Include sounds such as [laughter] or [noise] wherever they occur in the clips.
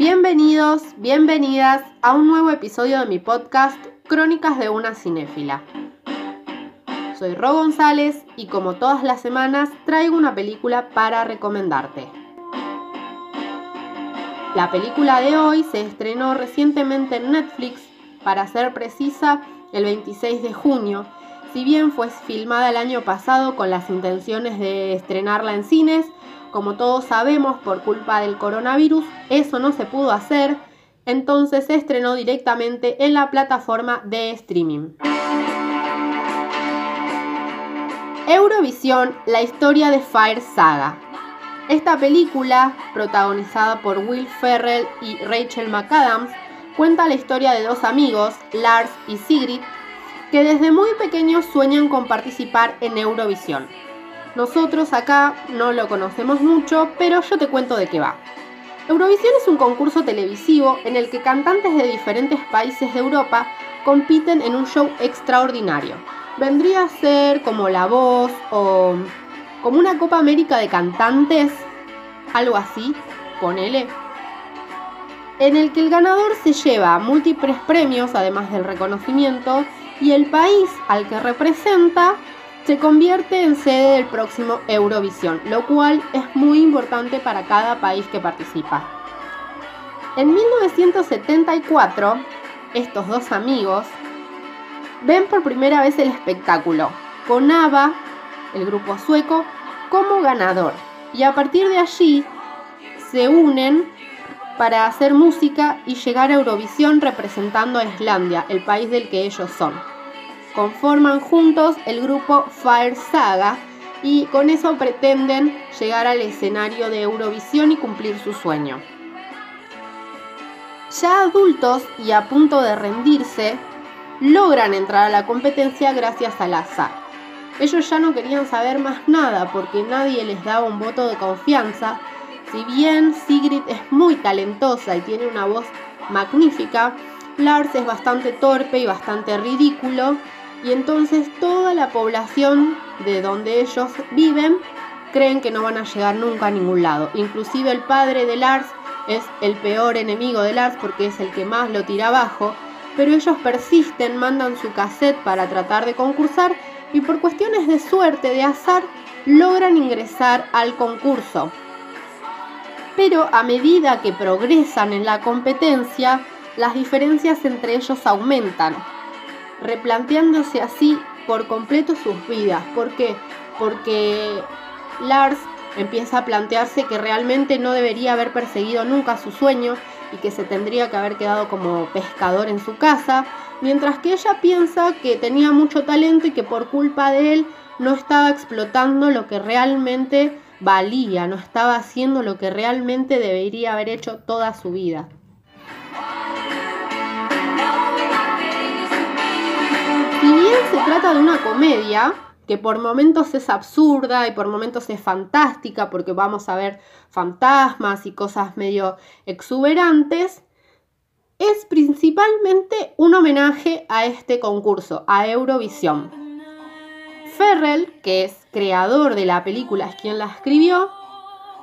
Bienvenidos, bienvenidas a un nuevo episodio de mi podcast Crónicas de una cinéfila. Soy Ro González y como todas las semanas traigo una película para recomendarte. La película de hoy se estrenó recientemente en Netflix, para ser precisa, el 26 de junio. Si bien fue filmada el año pasado con las intenciones de estrenarla en cines, como todos sabemos por culpa del coronavirus, eso no se pudo hacer, entonces se estrenó directamente en la plataforma de streaming. Eurovisión, la historia de Fire Saga. Esta película, protagonizada por Will Ferrell y Rachel McAdams, cuenta la historia de dos amigos, Lars y Sigrid, que desde muy pequeños sueñan con participar en Eurovisión. Nosotros acá no lo conocemos mucho, pero yo te cuento de qué va. Eurovisión es un concurso televisivo en el que cantantes de diferentes países de Europa compiten en un show extraordinario vendría a ser como La Voz o como una Copa América de cantantes, algo así, ponele, en el que el ganador se lleva múltiples premios, además del reconocimiento, y el país al que representa se convierte en sede del próximo Eurovisión, lo cual es muy importante para cada país que participa. En 1974, estos dos amigos ven por primera vez el espectáculo, con ABBA, el grupo sueco, como ganador. Y a partir de allí se unen para hacer música y llegar a Eurovisión representando a Islandia, el país del que ellos son. Conforman juntos el grupo Fire Saga y con eso pretenden llegar al escenario de Eurovisión y cumplir su sueño. Ya adultos y a punto de rendirse, logran entrar a la competencia gracias al azar. Ellos ya no querían saber más nada porque nadie les daba un voto de confianza. Si bien Sigrid es muy talentosa y tiene una voz magnífica, Lars es bastante torpe y bastante ridículo y entonces toda la población de donde ellos viven creen que no van a llegar nunca a ningún lado. Inclusive el padre de Lars es el peor enemigo de Lars porque es el que más lo tira abajo pero ellos persisten, mandan su cassette para tratar de concursar y por cuestiones de suerte, de azar, logran ingresar al concurso. Pero a medida que progresan en la competencia, las diferencias entre ellos aumentan, replanteándose así por completo sus vidas. ¿Por qué? Porque Lars empieza a plantearse que realmente no debería haber perseguido nunca su sueño y que se tendría que haber quedado como pescador en su casa, mientras que ella piensa que tenía mucho talento y que por culpa de él no estaba explotando lo que realmente valía, no estaba haciendo lo que realmente debería haber hecho toda su vida. Se trata de una comedia, que por momentos es absurda y por momentos es fantástica porque vamos a ver fantasmas y cosas medio exuberantes, es principalmente un homenaje a este concurso, a Eurovisión. Ferrell, que es creador de la película, es quien la escribió,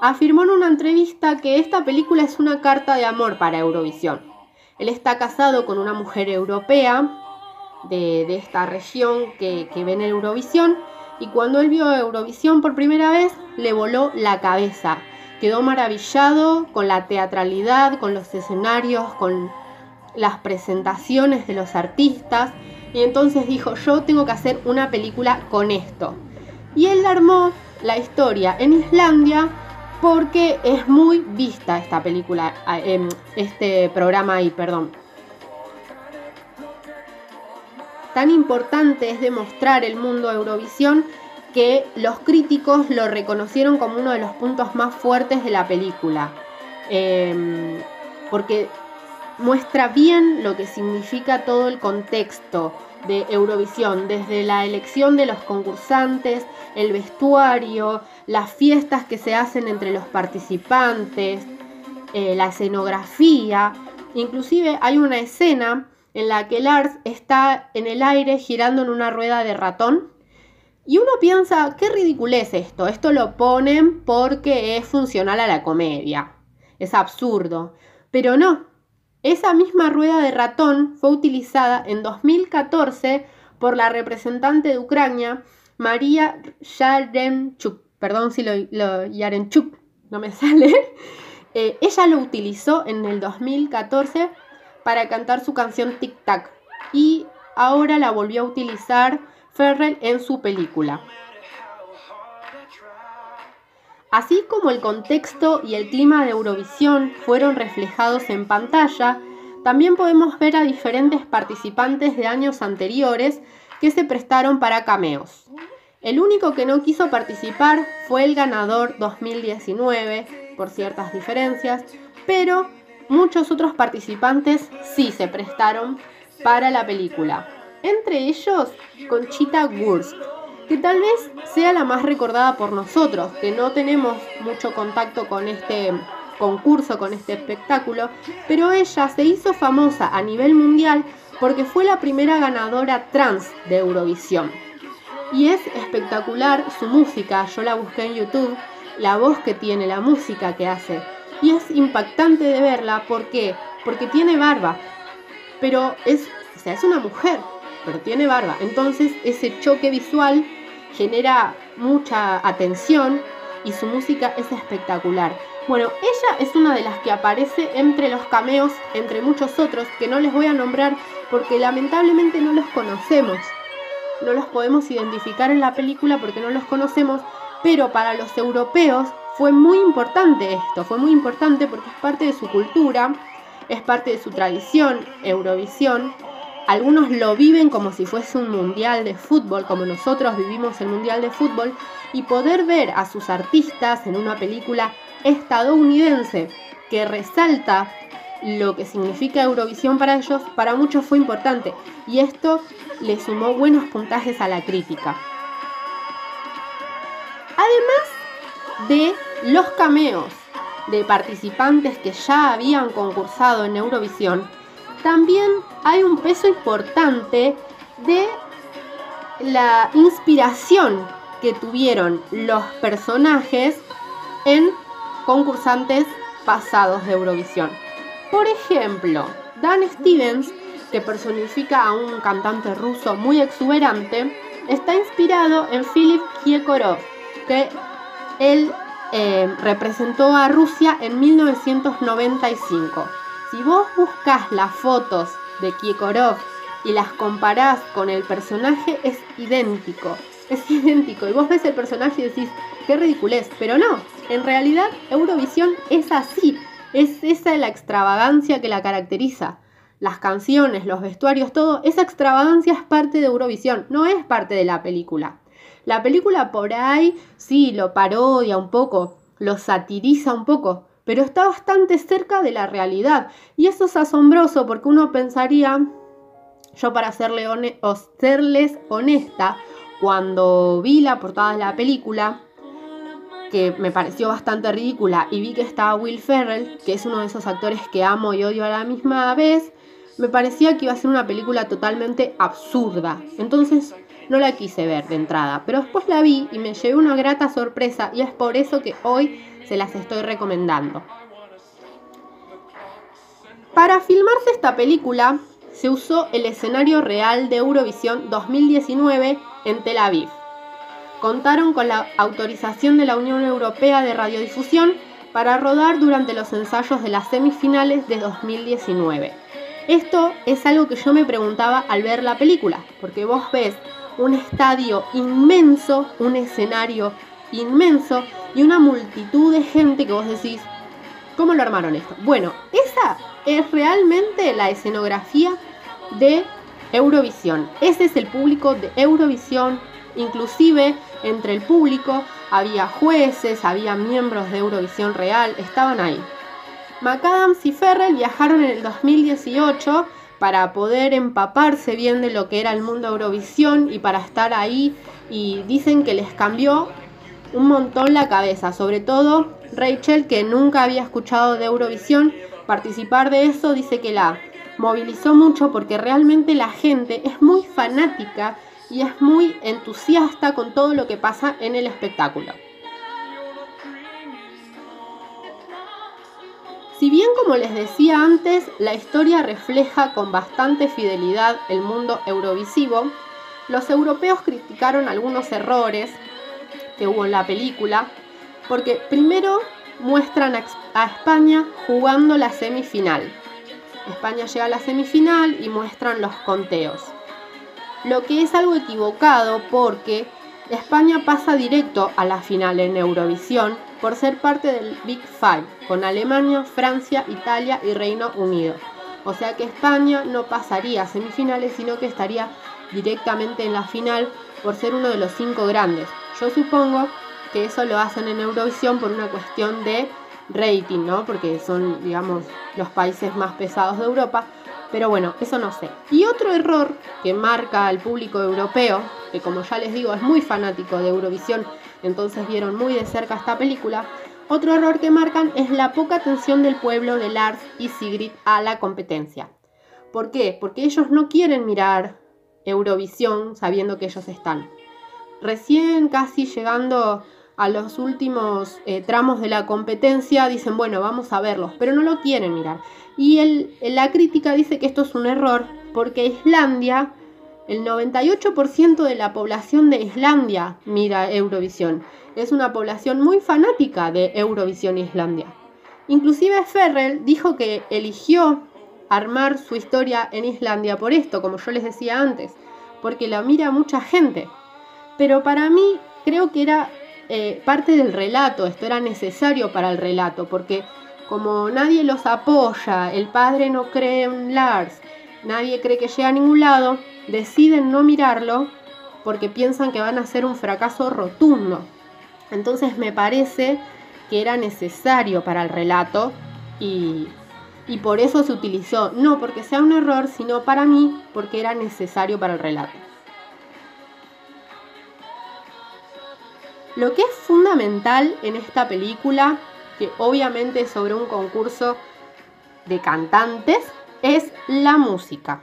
afirmó en una entrevista que esta película es una carta de amor para Eurovisión. Él está casado con una mujer europea de, esta región que, que ve en Eurovisión. Y cuando él vio Eurovisión por primera vez, le voló la cabeza. Quedó maravillado con la teatralidad, con los escenarios, con las presentaciones de los artistas. Y entonces dijo, yo tengo que hacer una película con esto. Y él armó la historia en Islandia porque es muy vista esta película, eh, este programa ahí, perdón. Tan importante es demostrar el mundo Eurovisión que los críticos lo reconocieron como uno de los puntos más fuertes de la película. Em, porque muestra bien lo que significa todo el contexto de Eurovisión, desde la elección de los concursantes, el vestuario, las fiestas que se hacen entre los participantes, eh, la escenografía. Inclusive hay una escena en la que Lars está en el aire girando en una rueda de ratón. Y uno piensa, qué ridículo es esto. Esto lo ponen porque es funcional a la comedia. Es absurdo. Pero no, esa misma rueda de ratón fue utilizada en 2014 por la representante de Ucrania, María Yarenchuk. Perdón si lo, lo Yarenchuk no me [laughs] sale. Eh, ella lo utilizó en el 2014 para cantar su canción Tic Tac y ahora la volvió a utilizar Ferrell en su película. Así como el contexto y el clima de Eurovisión fueron reflejados en pantalla, también podemos ver a diferentes participantes de años anteriores que se prestaron para cameos. El único que no quiso participar fue el ganador 2019, por ciertas diferencias, pero muchos otros participantes sí se prestaron para la película. Entre ellos, Conchita Wurst, que tal vez sea la más recordada por nosotros, que no tenemos mucho contacto con este concurso, con este espectáculo, pero ella se hizo famosa a nivel mundial porque fue la primera ganadora trans de Eurovisión. Y es espectacular su música, yo la busqué en YouTube, la voz que tiene, la música que hace. Y es impactante de verla. Porque tiene barba, pero es, o sea, es una mujer, pero tiene barba. Entonces ese choque visual genera mucha atención y su música es espectacular. Bueno, ella es una de las que aparece entre los cameos, entre muchos otros, que no les voy a nombrar porque lamentablemente no los conocemos. No los podemos identificar en la película porque no los conocemos, pero para los europeos fue muy importante esto, fue muy importante porque es parte de su cultura, es parte de su tradición, Eurovisión, algunos lo viven como si fuese un mundial de fútbol, como nosotros vivimos el mundial de fútbol, y poder ver a sus artistas en una película estadounidense que resalta lo que significa Eurovisión para ellos, para muchos fue importante, y esto le sumó buenos puntajes a la crítica. Además de los cameos de participantes que ya habían concursado en Eurovisión, también hay un peso importante de la inspiración que tuvieron los personajes en concursantes pasados de Eurovisión. Por ejemplo, Dan Stevens, que personifica a un cantante ruso muy exuberante, está inspirado en Philip Kiekorov, que él eh, representó a Rusia en 1995. Si vos buscas las fotos de Kiekorov y las comparás con el personaje, es idéntico. Es idéntico. Y vos ves el personaje y decís, qué ridiculez. Pero no, en realidad Eurovisión es así. Es esa la extravagancia que la caracteriza. Las canciones, los vestuarios, todo. Esa extravagancia es parte de Eurovisión, no es parte de la película. La película por ahí sí lo parodia un poco, lo satiriza un poco, pero está bastante cerca de la realidad. Y eso es asombroso porque uno pensaría, yo para serle serles honesta, cuando vi la portada de la película, que me pareció bastante ridícula, y vi que estaba Will Ferrell, que es uno de esos actores que amo y odio a la misma vez, me parecía que iba a ser una película totalmente absurda. Entonces no la quise ver de entrada, pero después la vi y me llevé una grata sorpresa y es por eso que hoy se las estoy recomendando. Para filmarse esta película se usó el escenario real de Eurovisión 2019 en Tel Aviv. Contaron con la autorización de la Unión Europea de Radiodifusión para rodar durante los ensayos de las semifinales de 2019. Esto es algo que yo me preguntaba al ver la película, porque vos ves un estadio inmenso, un escenario inmenso y una multitud de gente que vos decís, ¿cómo lo armaron esto? Bueno, esa es realmente la escenografía de Eurovisión. Ese es el público de Eurovisión. Inclusive entre el público había jueces, había miembros de Eurovisión Real, estaban ahí. McAdams y Ferrell viajaron en el 2018 para poder empaparse bien de lo que era el mundo Eurovisión y para estar ahí y dicen que les cambió un montón la cabeza, sobre todo Rachel, que nunca había escuchado de Eurovisión, participar de eso dice que la movilizó mucho porque realmente la gente es muy fanática y es muy entusiasta con todo lo que pasa en el espectáculo. Si bien, como les decía antes, la historia refleja con bastante fidelidad el mundo eurovisivo, los europeos criticaron algunos errores que hubo en la película, porque primero muestran a España jugando la semifinal. España llega a la semifinal y muestran los conteos. Lo que es algo equivocado porque España pasa directo a la final en Eurovisión por ser parte del Big Five, con Alemania, Francia, Italia y Reino Unido. O sea que España no pasaría a semifinales, sino que estaría directamente en la final por ser uno de los cinco grandes. Yo supongo que eso lo hacen en Eurovisión por una cuestión de rating, ¿no? Porque son, digamos, los países más pesados de Europa. Pero bueno, eso no sé. Y otro error que marca al público europeo, que como ya les digo es muy fanático de Eurovisión, entonces vieron muy de cerca esta película, otro error que marcan es la poca atención del pueblo de Lars y Sigrid a la competencia. ¿Por qué? Porque ellos no quieren mirar Eurovisión sabiendo que ellos están. Recién casi llegando a los últimos eh, tramos de la competencia dicen, bueno, vamos a verlos, pero no lo quieren mirar. Y el, la crítica dice que esto es un error porque Islandia, el 98% de la población de Islandia mira Eurovisión. Es una población muy fanática de Eurovisión Islandia. Inclusive Ferrell dijo que eligió armar su historia en Islandia por esto, como yo les decía antes, porque la mira mucha gente. Pero para mí creo que era eh, parte del relato, esto era necesario para el relato, porque como nadie los apoya, el padre no cree en Lars, nadie cree que llegue a ningún lado, deciden no mirarlo porque piensan que van a ser un fracaso rotundo. Entonces me parece que era necesario para el relato y, y por eso se utilizó, no porque sea un error, sino para mí porque era necesario para el relato. Lo que es fundamental en esta película, que obviamente es sobre un concurso de cantantes, es la música.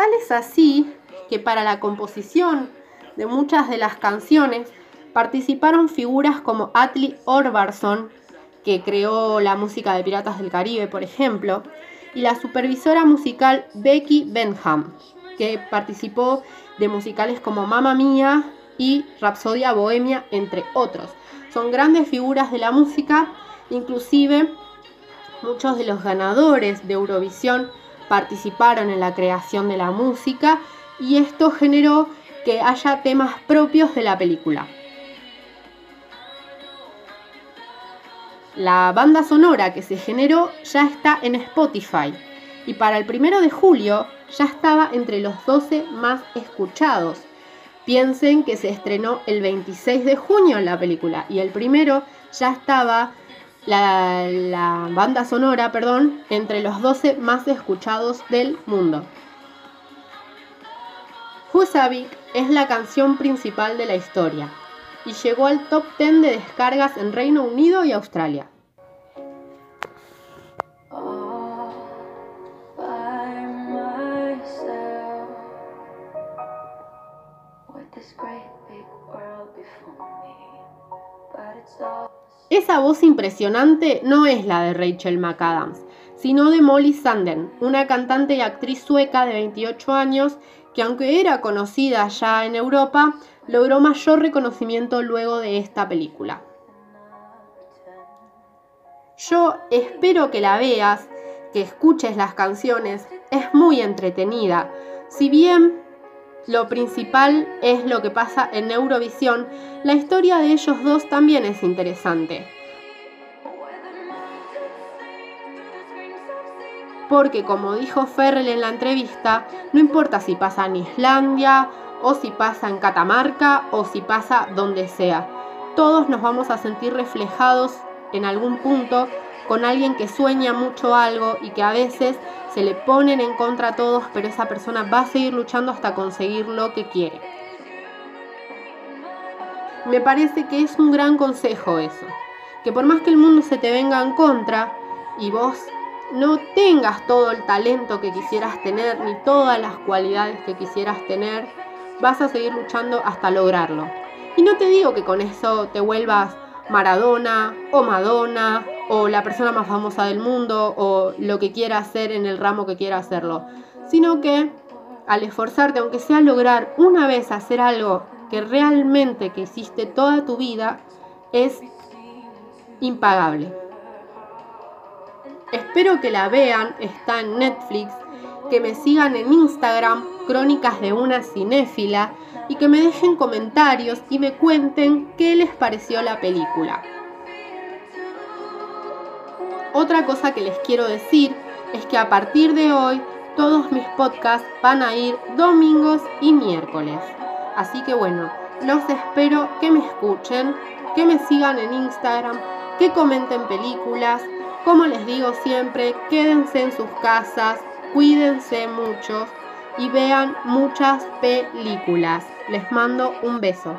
Tal es así que para la composición de muchas de las canciones participaron figuras como Atli Orbarson, que creó la música de Piratas del Caribe, por ejemplo, y la supervisora musical Becky Benham, que participó de musicales como Mamma Mía y Rapsodia Bohemia, entre otros. Son grandes figuras de la música, inclusive muchos de los ganadores de Eurovisión participaron en la creación de la música y esto generó que haya temas propios de la película. La banda sonora que se generó ya está en Spotify y para el primero de julio ya estaba entre los 12 más escuchados Piensen que se estrenó el 26 de junio la película y el primero ya estaba la, banda sonora, perdón, entre los 12 más escuchados del mundo. Husavik es la canción principal de la historia y llegó al top 10 de descargas en Reino Unido y Australia. Esa voz impresionante no es la de Rachel McAdams, sino de Molly Sanden, una cantante y actriz sueca de 28 años que aunque era conocida ya en Europa, logró mayor reconocimiento luego de esta película. Yo espero que la veas, que escuches las canciones, es muy entretenida. Si bien lo principal es lo que pasa en Eurovisión, la historia de ellos dos también es interesante. Porque como dijo Ferrell en la entrevista, no importa si pasa en Islandia o si pasa en Catamarca o si pasa donde sea, todos nos vamos a sentir reflejados en algún punto con alguien que sueña mucho algo y que a veces se le ponen en contra a todos, pero esa persona va a seguir luchando hasta conseguir lo que quiere. Me parece que es un gran consejo eso, que por más que el mundo se te venga en contra y vos no tengas todo el talento que quisieras tener ni todas las cualidades que quisieras tener, vas a seguir luchando hasta lograrlo. Y no te digo que con eso te vuelvas Maradona o Madonna o la persona más famosa del mundo o lo que quiera hacer en el ramo que quiera hacerlo, sino que al esforzarte, aunque sea lograr una vez hacer algo que realmente que hiciste toda tu vida, es impagable. Espero que la vean, está en Netflix, que me sigan en Instagram, Crónicas de una cinéfila, y que me dejen comentarios y me cuenten qué les pareció la película. Otra cosa que les quiero decir es que a partir de hoy todos mis podcasts van a ir domingos y miércoles. Así que bueno, los espero que me escuchen, que me sigan en Instagram, que comenten películas. Como les digo siempre, quédense en sus casas, cuídense mucho y vean muchas películas. Les mando un beso.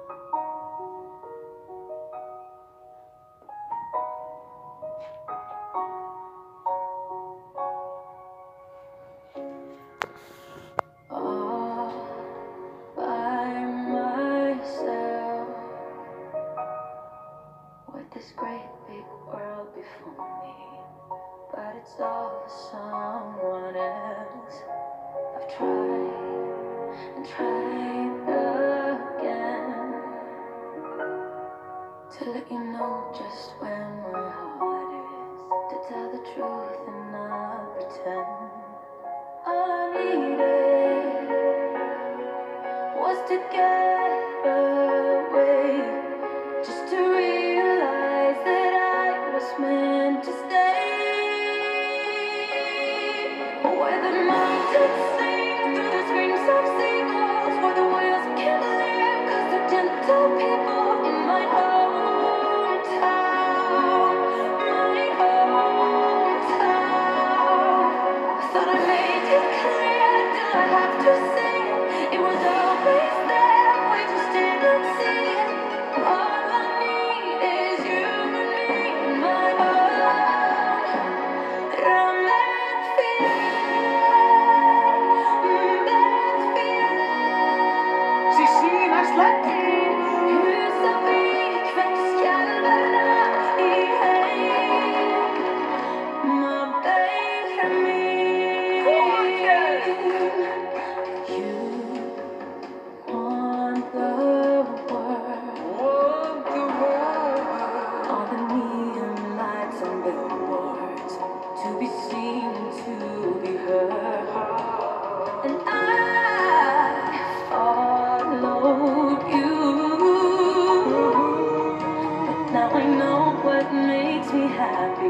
happy,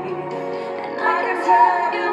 and I can tell you.